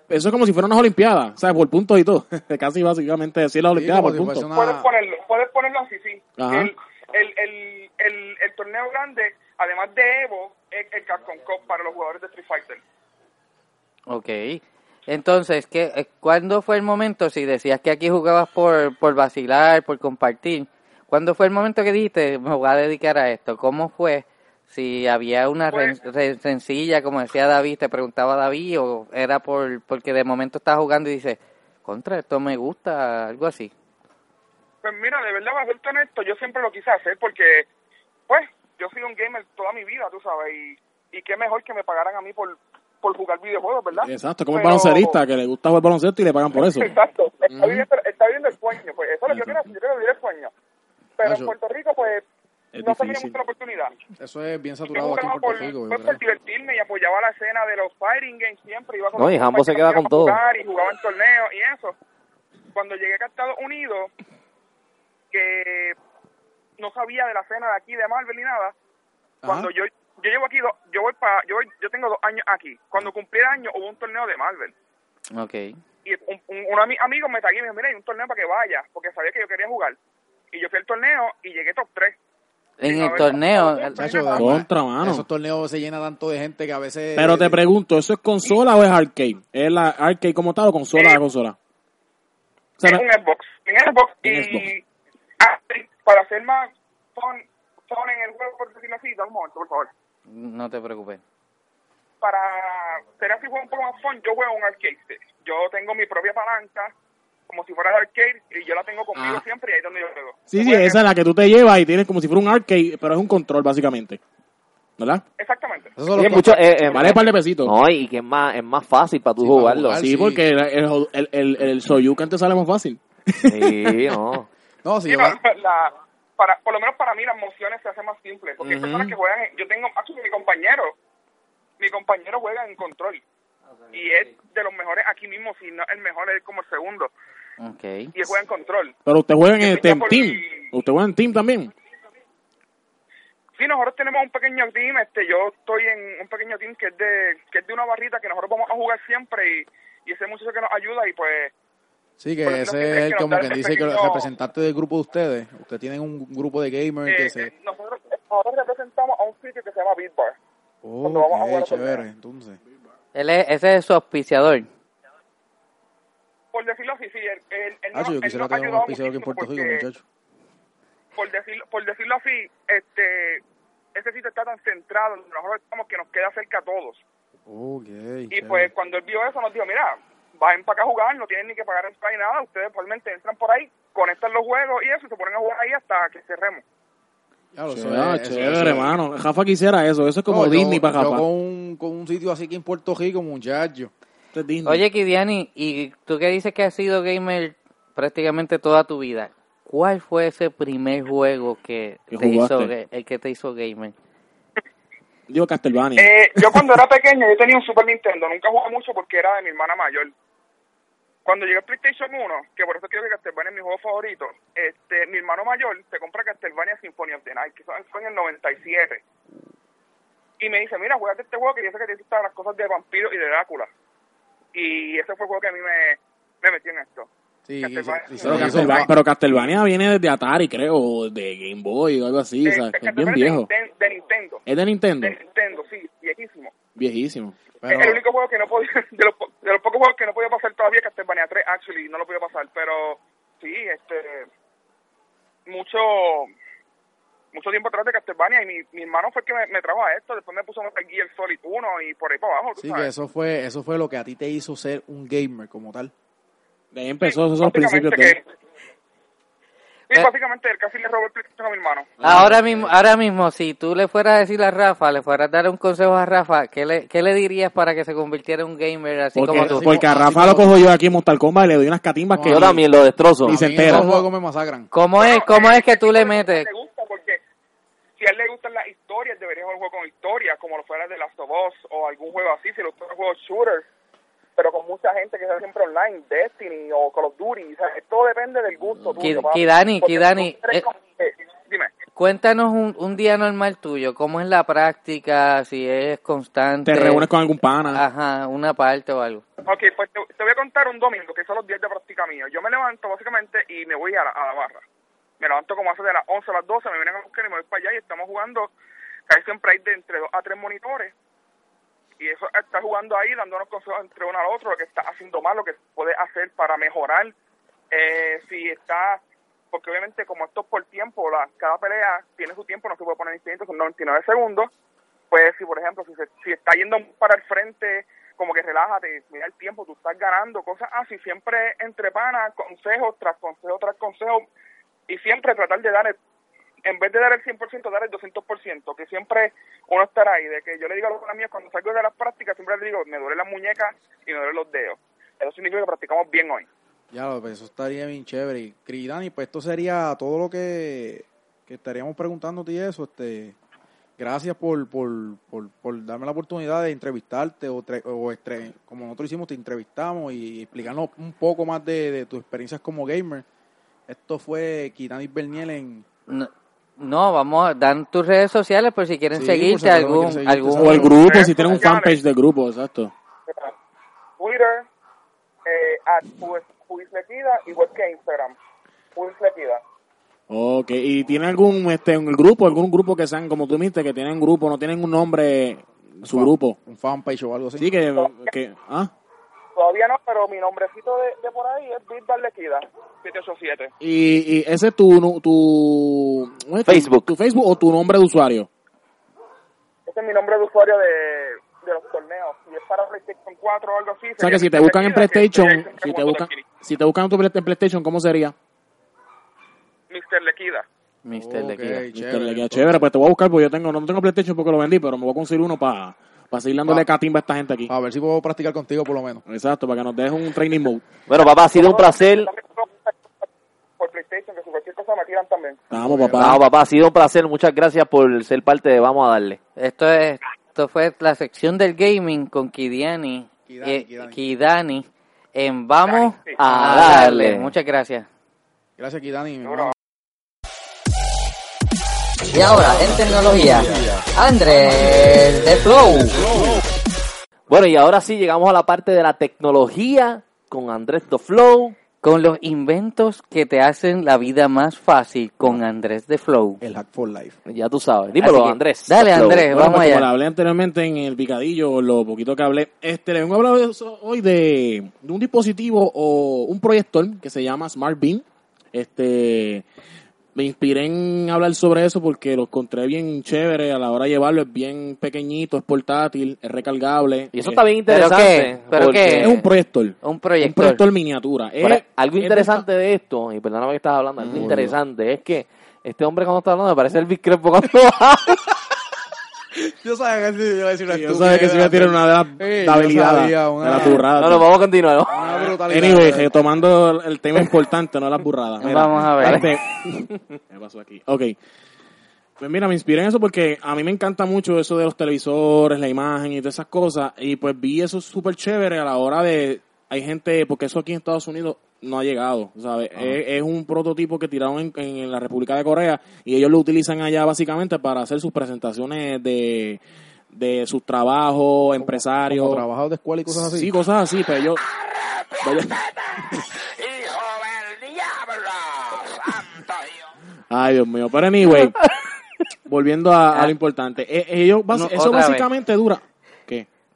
eso es como si fuera unas olimpiadas, ¿sabes? Por puntos y todo. Casi básicamente decir las olimpiadas por si puntos. Puedes ponerlo, puedes ponerlo así, sí. Ajá. El, el, el, el, el torneo grande, además de Evo, es el Capcom Cup para los jugadores de Street Fighter. Ok. Entonces, ¿qué, eh, ¿cuándo fue el momento? Si decías que aquí jugabas por, por vacilar, por compartir, ¿cuándo fue el momento que dijiste, me voy a dedicar a esto? ¿Cómo fue? Si había una Pues- re- sencilla, como decía David, te preguntaba David, o era por porque de momento estás jugando y dices, contra, esto me gusta, algo así. Pues mira, de verdad, para serte honesto, yo siempre lo quise hacer porque, pues, yo soy un gamer toda mi vida, tú sabes, y, y qué mejor que me pagaran a mí por, por jugar videojuegos, ¿verdad? Exacto, como el Pero- baloncerista que le gusta jugar baloncesto y le pagan por eso. Exacto, está, viviendo, está viviendo el sueño, pues eso es lo que yo quiero, yo quiero vivir el sueño. Pero Nacho, en Puerto Rico, pues, es no mucho la oportunidad. Eso es bien saturado aquí en Puerto por, Rico. yo creo. por divertirme y apoyaba la escena de los fighting games siempre. Iba con No, y Jambo se queda con a todo. jugar Y jugaba en torneos y eso. Cuando llegué acá a Estados Unidos, que no sabía de la cena de aquí de Marvel ni nada. Cuando yo yo llevo aquí, do- yo voy para, yo, voy- yo tengo dos años aquí. Cuando cumplí el año hubo un torneo de Marvel. Ok. Y un, un, un ami- amigo me tagué y me dijo, mira, hay un torneo para que vaya, porque sabía que yo quería jugar. Y yo fui al torneo y llegué top 3. En el torneo, Chacho, Contra, mano. Esos torneos se llena tanto de gente que a veces... Pero te pregunto, ¿eso es consola o es arcade? ¿Es la arcade como tal o consola Eh, a consola? O sea, en un Xbox. En Xbox. Y ah, sí, para hacer más fun, fun en el juego, por decirlo así, dame un momento, por favor. no te preocupes. Para ser así juego un poco más fun, yo juego un arcade. Yo tengo mi propia palanca, como si fuera el arcade, y yo la tengo conmigo Ah. siempre y ahí es donde yo juego. sí, sí, esa es la que tú te llevas y tienes como si fuera un arcade, pero es un control básicamente. ¿Verdad? Exactamente. Son Sí, mucho, eh, eh, Vale un par de pesitos. No, y que es más, es más fácil para tú Sí, para jugarlo. jugar. sí, sí. porque el, el, el, el, el Soyuken te sale más fácil. Sí, no. No, Sí, no, la, para, por lo menos para mí las mociones se hacen más simples, porque hay Ujú. personas que juegan, en- yo tengo, actually, mi compañero, mi compañero juega en control, y es de los mejores aquí mismo, si no el mejor es como el segundo, Ok. y él juega en control. Pero usted juega en, este, por- Team. Usted juega en Team también. Sí, nosotros tenemos un pequeño team, este, yo estoy en un pequeño team que es de, que es de una barrita que nosotros vamos a jugar siempre, y, y ese muchacho que nos ayuda, y pues, Sí, que Por ese que es el que como que dice que el pequeño- representante del grupo de ustedes. Ustedes tienen un grupo de gamers eh, que se... eh, nosotros, nosotros representamos a un sitio que se llama Beat Bar. Oh, vamos a jugar chévere, entonces. Él es, ese es su auspiciador. Por decirlo así, sí, él, él, él Ah, nos- yo quisiera tener un auspiciador aquí en Puerto Rico, muchachos. por decirlo, por decirlo así, este, ese sitio está tan centrado, donde nosotros estamos que nos queda cerca a todos. Ok, Y chévere. pues cuando él vio eso nos dijo, mira, vayan para acá a jugar, no tienen ni que pagar entrada ni nada, ustedes probablemente entran por ahí, conectan los juegos y eso, y se ponen a jugar ahí hasta que cerremos. Ya lo sé, Chévere, eso- chévere, eso- hermano. Rafa quisiera eso. Eso es como No, yo- Disney para Yo Rafa. con un, con un sitio así que en Puerto Rico, muchacho. Esto es Disney. Oye, Kidiani, y tú que dices que has sido gamer prácticamente toda tu vida, ¿cuál fue ese primer juego que ¿Que te hizo, el que te hizo gamer? Digo Castlevania. Eh, yo cuando era pequeño yo tenía un Super Nintendo, nunca jugué mucho porque era de mi hermana mayor. Cuando llegué al PlayStation 1, que por eso creo que Castlevania es mi juego favorito, este, mi hermano mayor se compra Castlevania Symphony of the Night, que fue en el 97. Y me dice, mira, juegate este juego que sé que te gustan las cosas de vampiros y de Drácula. Y ese fue el juego que a mí me, me metió en esto. Sí, y se pero, pero Castlevania viene desde Atari, creo, o de Game Boy o algo así. o sea, es bien viejo. De, de Nintendo. ¿Es de Nintendo? De Nintendo, sí, viejísimo. Viejísimo. pero- el único juego que no podía, de los, de los pocos juegos que no podía pasar todavía es Castlevania 3, actually, no lo podía pasar, pero sí, este, mucho, mucho tiempo atrás de Castlevania y mi, mi hermano fue el que me, me trajo a esto, después me puso Metal Gear Solid 1 y por ahí para abajo, tú Sí, sabes. que eso fue, eso fue lo que a ti te hizo ser un gamer como tal. De ahí empezó, esos los principios Básicamente de... que- Sí, Eh. básicamente él casi le robó el PlayStation a mi hermano. Ahora mismo, ahora mismo, si tú le fueras a decir a Rafa, le fueras a dar un consejo a Rafa, ¿qué le, qué le dirías para que se convirtiera en un gamer así Porque, como tú? porque a Rafa lo cojo yo aquí en Mortal Kombat y le doy unas catimbas que... Yo también lo destrozo. Y se entera. esos juegos me masacran. ¿Cómo es, cómo es que tú le metes? Le gusta porque si a él le gustan las historias, debería jugar un juego con historias, como lo fuera de Last of Us o algún juego así, si le gustan los juegos shooter, pero con mucha gente que está siempre online, Destiny o Call of Duty, o sea, todo depende del gusto tuyo. Porque Kidani, tú eres eh, que- dime. Cuéntanos un, un día normal tuyo, ¿cómo es la práctica? Si es constante. Te reúnes con algún pana. Ajá, una parte o algo. Ok, pues te, te voy a contar un domingo, que son los días de práctica mío. Yo me levanto básicamente y me voy a la, a la barra. Me levanto como hace de las 11 a las 12, me vienen a buscar y me voy para allá y estamos jugando, casi siempre hay de entre dos a tres monitores. Y eso está jugando ahí, dándonos consejos entre uno al otro, lo que está haciendo mal, lo que puede hacer para mejorar. Eh, si está, porque obviamente como esto es por tiempo, la, cada pelea tiene su tiempo, no se puede poner infinito, son 99 segundos. Pues si por ejemplo, si, se, si está yendo para el frente, como que relájate, mira el tiempo, tú estás ganando, cosas así, siempre entre panas, consejos tras consejos tras consejos, y siempre tratar de dar, el- en vez de dar el 100%, dar el 200%, que siempre uno estará ahí, de que yo le digo a los amigos cuando salgo de las prácticas, siempre le digo, me duele la muñeca y me duelen los dedos. Eso significa que practicamos bien hoy. Ya, pues eso estaría bien chévere. Y Cridani, pues esto sería todo lo que, que estaríamos preguntándote y eso. Este, gracias por, por, por, por darme la oportunidad de entrevistarte o, tre- o como nosotros hicimos, te entrevistamos y explicarnos un poco más de, de tus experiencias como gamer. Esto fue Kitani Berniel en... No, no, vamos a dar tus redes sociales por si quieren Sí, seguirte, algún, quieren seguirte. algún O el grupo, si tienen un fanpage de grupo, exacto. Twitter, eh, at Puislequida, igual que Instagram. Puislequida. Ok, ¿y tiene algún este un grupo, algún grupo que sean, como tú dijiste, que tienen un grupo, no tienen un nombre, su fan- grupo? Un fanpage o algo así. Sí, que, que ah, Todavía no, pero mi nombrecito de, de por ahí es Bit Barlequida, 787. y, y ese es tu, tu, Facebook. tu Facebook o tu nombre de usuario. Ese es mi nombre de usuario de, de los torneos. Si es para PlayStation 4 o algo así. O sea que si te buscan en PlayStation, siempre si te buscan, si te buscan en PlayStation, ¿cómo sería? Mr. Lequida. Mr. Ok, Lequida. Chévere, pues te voy a buscar porque yo tengo, no tengo PlayStation porque lo vendí, pero me voy a conseguir uno para seguir dándole Pa- catimba a esta gente aquí. A ver si puedo practicar contigo por lo menos. Exacto, para que nos dejes un training mode. Bueno, papá, ha sido un placer. Por PlayStation, que cualquier cosa me tiran también. Vamos, papá. No, papá, ha sido un placer. Muchas gracias por ser parte de Vamos a darle. Esto es, esto fue la sección del gaming con Kidiani, Kidani, eh, Kidani. Kidani en Vamos Sí. a A darle. darle. Muchas gracias. Gracias, Kitani. Y ahora, en tecnología, Andrés de Flow. Bueno, y ahora sí llegamos a la parte de la tecnología con Andrés The Flow. Con los inventos que te hacen la vida más fácil con Andrés de Flow. El Hack for Life. Ya tú sabes. Dímelo, que, Andrés. dale. Andrés. Bueno, vamos pues, allá. Como hablé anteriormente en el picadillo, lo poquito que hablé, este, le vengo a hablar de eso hoy de, de un dispositivo o un proyector que se llama Smart Beam. Este, me inspiré en hablar sobre eso porque lo encontré bien chévere a la hora de llevarlo. Es bien pequeñito, es portátil, es recargable. Y eso Eh, está bien ¿Pero interesante. qué? ¿Pero qué? Es un proyector. Un Un proyector. proyector miniatura. Pero Es- algo es de interesante de esto, y perdóname que estás hablando, algo interesante es que este hombre cuando está hablando me parece el Big Crespo cuando Yo sabía que sí, iba a decir una esta- Yo sabía que se iba a tirar una de las Eh, yo habilidades, de las burradas. No, no, vamos a continuar. ¿no? Una brutalidad. Anyway, retomando el tema importante, no las burradas. Mira, Vamos a ver. este- ¿Qué pasó aquí? Ok. Pues mira, me inspiré en eso porque a mí me encanta mucho eso de los televisores, la imagen y todas esas cosas. Y pues vi eso súper chévere a la hora de... Hay gente, porque eso aquí en Estados Unidos no ha llegado, ¿sabes? Es, es un prototipo que tiraron en, en la República de Corea y ellos lo utilizan allá básicamente para hacer sus presentaciones de, de sus trabajos, empresarios. Como trabajador de escuela y cosas así. Sí, cosas así, pero yo... Ay, Dios mío. Pero anyway, volviendo a, a lo importante. eh, ellos No, eso vez. básicamente dura.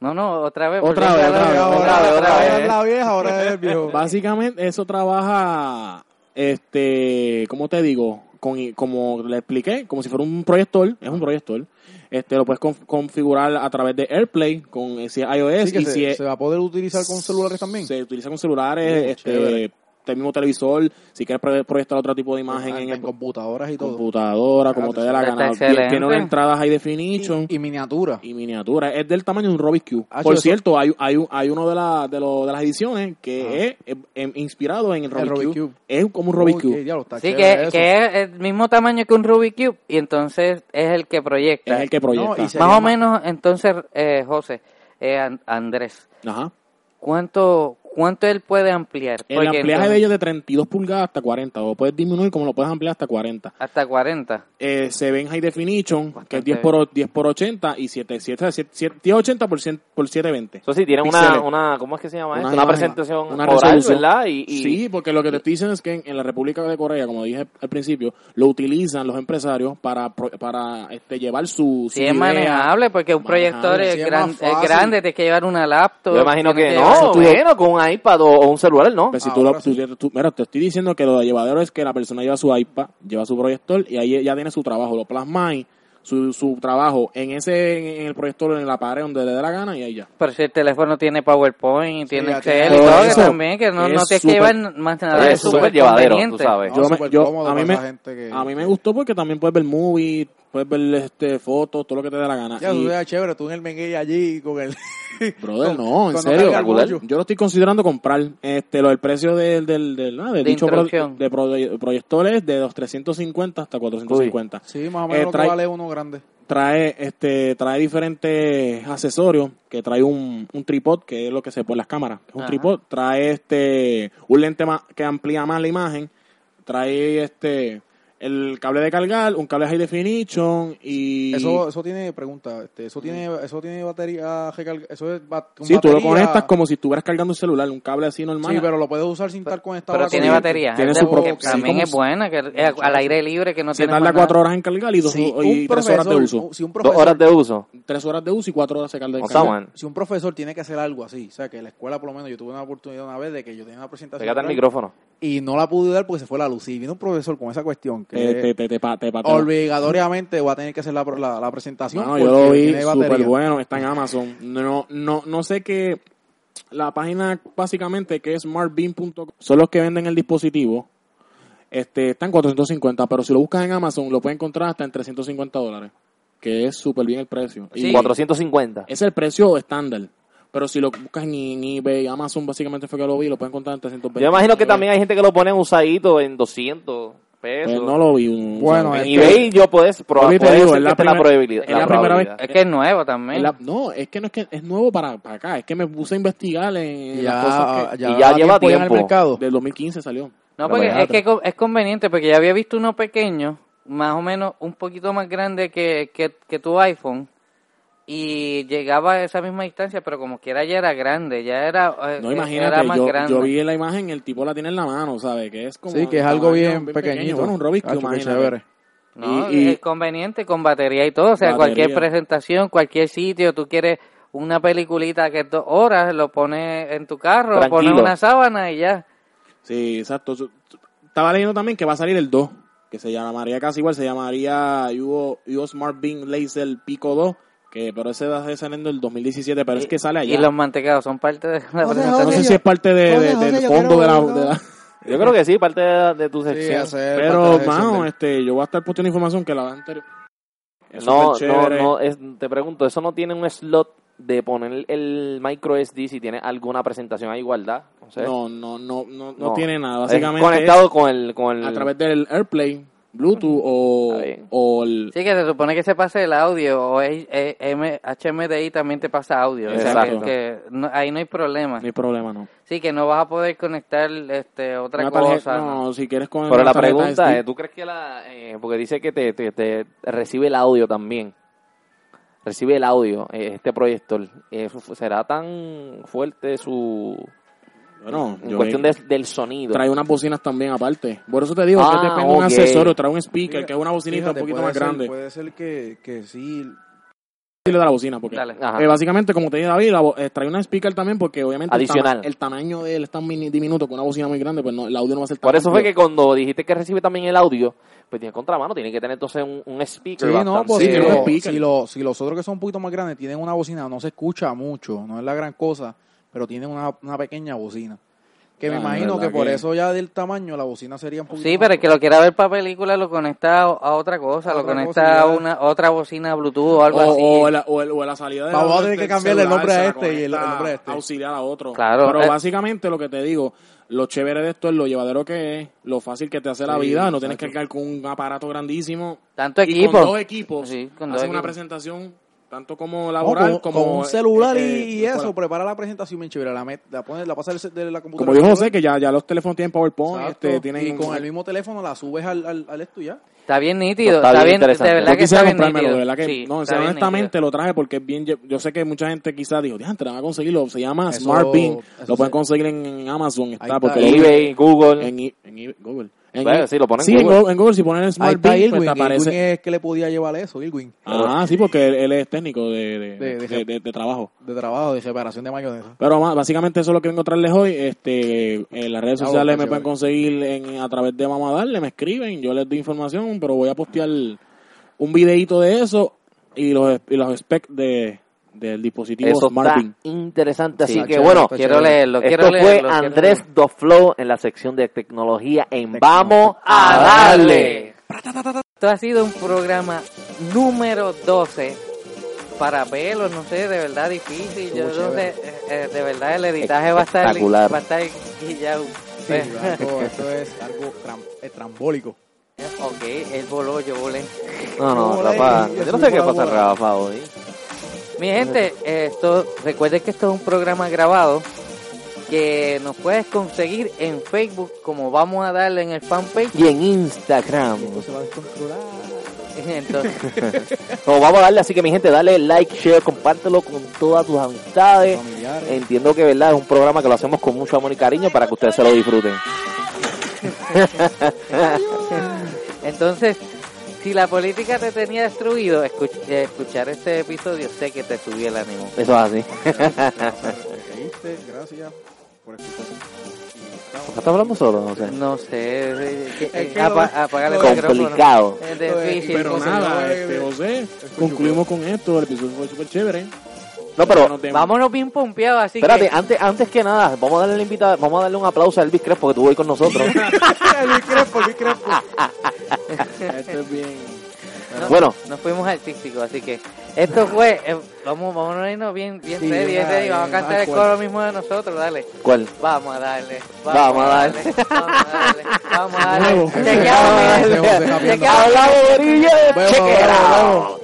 No, no, otra vez. Otra vez, otra vez, otra vez, otra Ahora vez. es la vieja, ahora es el viejo. Básicamente eso trabaja, este, ¿cómo te digo? Con, como le expliqué, como si fuera un proyector, es un proyector. Este, lo puedes conf- configurar a través de AirPlay con si es iOS Sí, y se, si es- se va a poder utilizar con celulares también. se utiliza con celulares, este, chévere. El mismo televisor, si quieres pro- proyectar otro tipo de imagen Ah, en en, el computadoras y todo. computadora, como te dé la gana. Tiene unas entradas high definition. Y, y miniatura. y miniatura. Es del tamaño de un Rubik's Cube. Ah, Por eso- cierto, hay, hay, hay uno de, la, de, lo- de las ediciones que es, eh, em, inspirado en el Rubik's, Rubik's Cube. Cube. Es como un Rubik's Uy, Cube. diablo, está Sí, que, es el mismo tamaño que un Rubik's Cube y entonces es el que proyecta. Es el que proyecta. No, Más o menos, entonces, eh, José, eh, An- Andrés, Ajá. ¿cuánto, ¿cuánto él puede ampliar? El Porque ampliaje entonces- de ellos de 32 pulgadas hasta 40. O puedes disminuir como lo puedes ampliar hasta 40. Hasta 40. Eh, se ve en high definition, que es Bastante 10 por, o- 10 por 80 y 7, 7, 7, 1080 por, 100 por 720. Eso sí, tiene una, una, ¿cómo es que se llama Una esto? Una presentación una oral, resolución. ¿verdad? Y, y Sí, porque lo que te estoy diciendo es que en, en la República de Corea, como dije al principio, lo utilizan los empresarios para, pro- para este, llevar su, su Sí, es idea. manejable porque un proyector Manejable, es, sí, es gran- es grande, tienes que llevar una laptop. yo imagino que tienes no, bueno, con un iPad o, o un celular, ¿no? Pues si tú, lo- tú- tú- mira, te estoy diciendo que lo de llevadero es que la persona lleva su iPad, lleva su proyector y ahí ya tiene su trabajo, lo plasmáis, su, su trabajo en ese en el proyector en la pared donde le dé la gana y ahí ya. Pero si el teléfono tiene PowerPoint, tiene Excel y todo eso. también, que no, no tienes que súper- llevar más nada. es es súper llevadero, tú sabes. No, Yo a mí me- esa gente que... A mí me gustó porque también puedes ver movie, puedes ver este fotos, todo lo que te dé la gana. Ya, Y- tú veas chévere, tú en el menguey allí con el... Brother, con- no, en serio. el. Yo lo estoy considerando comprar. Este, lo del precio del, del, del, ah, del De dicho pro- de pro- proyectores de los 350 hasta 450. Sí, más o Eh, menos lo que trae- vale uno grande. Trae, este, trae diferentes accesorios, que trae un, un tripod, que es lo que se pone en las cámaras, es un Ajá. tripod, trae este, un lente más, que amplía más la imagen, trae este el cable de cargar, un cable high definition y Eso, eso tiene, pregunta, este, eso tiene, eso tiene batería recarga, eso es ba- con Sí, tú lo conectas como si estuvieras cargando un celular, un cable así normal. Sí, pero lo puedes usar sin estar conectado. Pero tiene batería. Tiene su de- pro- que sí, también es buena, que es al aire libre, que no se tiene tarda cuatro horas en cargar y, dos, Sí, y tres horas de uso. Si un Dos profesor, horas de uso. Tres horas de uso y cuatro horas de carga. O sea, man. si un profesor tiene que hacer algo así, o sea, que en la escuela por lo menos yo tuve una oportunidad una vez de que yo tenía una presentación Pégate al oral micrófono. Y no la pude dar porque se fue la luz. Y vino un profesor con esa cuestión que Te, te, te, te, pa- te patea. obligatoriamente voy a tener que hacer la, la, la presentación. Mano, yo lo vi súper bueno, está en Amazon. No, no, no sé qué. La página básicamente que es smartbeam.com son los que venden el dispositivo. Este, está en 450, pero si lo buscas en Amazon lo puedes encontrar hasta en 350 dólares. Que es súper bien el precio. Sí. Y 450. es el precio estándar. Pero si lo buscas en, en eBay, Amazon básicamente fue que lo vi, lo puedes encontrar en 320. Yo imagino que también hay gente que lo pone en usadito en 200 pesos. Pues no lo vi. un- Bueno, o sea, en este- eBay yo puedes probar. Yo te puede digo, es que la primer- probabilidad. es la primera vez- probabilidad. Es que es nuevo también. la- no, es que no es que es nuevo para, para acá, es que me puse a investigar en Y las cosas ya, que ya, y ya lleva ya en el tiempo. mercado. del 2015 salió. No, porque es que es conveniente, porque ya había visto uno pequeño, más o menos un poquito más grande que, que, que tu iPhone, y llegaba a esa misma distancia, pero como quiera ya era grande, ya era, eh, No, era imagínate, más yo, grande. yo vi la imagen, el tipo la tiene en la mano, ¿sabes? Que es como... Sí, que es algo bien, pequeñito. Bueno, un Rubik's Cube, Hacho, qué imagínate. chévere. No, Y- y- es conveniente con batería y todo, o sea, Batería. cualquier presentación, cualquier sitio, tú quieres una peliculita que es dos horas, lo pones en tu carro, Tranquilo. pones una sábana y ya. Sí, exacto. Estaba leyendo también que va a salir el 2, que se llamaría casi igual, se llamaría Hugo, Hugo Smart Beam Laser Pico 2, que pero ese va a salir saliendo el 2017, pero es que sale allá. Y los mantecados son parte de la José, presentación. no sé si es parte de, José, de- José, del fondo de la... de la- Yo creo que sí, parte de, de tu Sí, sección. de Pero, mano, este, yo voy a estar posteando información que la anterior. Es no, no, no, es- te pregunto, ¿eso no tiene un slot de poner el micro SD si tiene alguna presentación a igualdad? No sé. No, no, no, no, no No. tiene nada. Es Básicamente conectado es con el... Con el a través del AirPlay, Bluetooth o, o el... Sí, que se supone que se pase el audio o HMDI también te pasa audio. O sea, que, Exacto. que no- ahí no hay problema. No hay problema, no. Sí, que no vas a poder conectar este otra Una tarjeta- cosa. no, si quieres con Pero la pregunta es, ¿tú crees que la... eh, porque dice que te, te, te recibe el audio también. Recibe el audio, eh, este proyector. Eh, ¿Será tan fuerte su... Bueno, en cuestión de- del sonido? trae unas bocinas también aparte. Por eso te digo, Ah, que depende de un accesorio, trae un speaker, que es una bocinita Fíjate, un poquito más ser- grande. Puede ser que, que sí. Sí le da la bocina, porque eh, básicamente, como te dije David, la bo- eh, trae una speaker también, porque obviamente el Adicional. tama- El, tamaño de él es tan mini- diminuto con una bocina muy grande, pues no, el audio no va a ser tan Por eso fue que cuando dijiste que recibe también el audio, pues tiene contramano, tiene que tener entonces un, un speaker Sí, no, pues Sí, si, tiene un lo- speaker. si, lo- si los otros que son un poquito más grandes tienen una bocina, no se escucha mucho, no es la gran cosa, pero tienen una, una pequeña bocina. Que me Ah, imagino que por que- eso ya del tamaño la bocina sería un poquito Sí, más- pero el que lo quiera ver para película lo conecta a, otra cosa, A lo otra conecta cosa, a una otra bocina Bluetooth o algo o, así. o, la, o, el- o la salida de Vamos a tener que del cambiarle el nombre a este y el- nombre a este. auxiliar a otro. Claro, Pero eh. básicamente lo que te digo, lo chévere de esto es lo llevadero que es, lo fácil que te hace la vida, no tienes que cargar con un aparato grandísimo. Tanto Y equipo. con dos equipos, Sí, con dos haces una presentación tanto como No, laboral como... un celular y, eh, y eso, fuera. prepara la presentación bien chévere, la, met- la, pone, la pasa del- de la computadora. Como dijo José, que ya, ya los teléfonos tienen PowerPoint, este, tienen... y con el mismo teléfono la subes al, al, al esto ya. Está bien nítido, Está está, bien interesante. de verdad Yo que quisiera comprármelo, de verdad que Sí, no, o sea, honestamente lo traje porque es bien, yo, sé que mucha gente quizás dijo, diantre, van a conseguirlo, se llama Eso- Smart eso lo pueden se- conseguir en, en Amazon, está, está, porque vi eBay, Google. en, en i- Google. En i- sí, lo ponen en sí, en Google. En Google si ponen Ahí Smart está Beam, Irwin, pues te aparece. Irwin es que le podía llevar eso, Irwin, Ah, sí, porque él, él es técnico de, de, De- de- de- de- de trabajo. de trabajo, de separación de mayonesa. Pero básicamente eso es lo que vengo a traerles hoy. Este, en las redes sociales me pueden conseguir en, a través de Vamos a Darle, me escriben, yo les doy información, pero voy a postear un videito de eso y los, y los specs de, del dispositivo Eso Smart está interesante, así Sí, que chévere, bueno, está Quiero chévere. leerlo, quiero esto leerlo. fue quiero Andrés leerlo. Doflow en la sección de tecnología en Tecno- Vamos a darle. Esto ha sido un programa número 12 para pelos, no sé, de verdad difícil. Yo no sé, eh, eh, de verdad el editaje va a estar, Espectacular. va a estar guillado. Sí, algo- esto es algo tram- eh, trambólico. ok, él voló, yo volé. No, no, Rafa, yo no sé qué pasa. Rafa hoy. Mi gente, esto, recuerden que esto es un programa grabado que nos puedes conseguir en Facebook, como vamos a darle en el fanpage. Y en Instagram. Esto se va a descontrolar. Entonces, vamos a darle, así que mi gente, dale like, share, compártelo con todas tus amistades. Familiares. Entiendo que verdad es un programa que lo hacemos con mucho amor y cariño para que ustedes se lo disfruten. entonces, si la política te tenía destruido, escuch- eh, escuchar este episodio sé que te subió el ánimo. Eso es así. Gracias por escuchar. ¿Por qué estás hablando solo? No sé. No sé, eh, que- Es que apa- lo- apagar el. Complicado. Es difícil. Pero nada, este, eh, José, concluimos con esto. El episodio fue súper chévere. No, pero. Vámonos bien pompeados, así espérate, que... antes, antes que nada, vamos a darle la invita, vamos a darle un aplauso a Elvis Crespo que estuvo ahí con nosotros. Luis Crespo, Luis Crespo. Esto es bien. No, Bueno. Nos fuimos artísticos, así que esto fue... eh, vamos, vamos a irnos bien, bien Sí, ready, bien ready, Vamos a cantar el coro mismo de nosotros, dale. ¿Cuál? Vamos a darle. Vamos a darle. Vamos a darle. Vamos a darle. Javier. Chequeado. Hablamos, Borillo.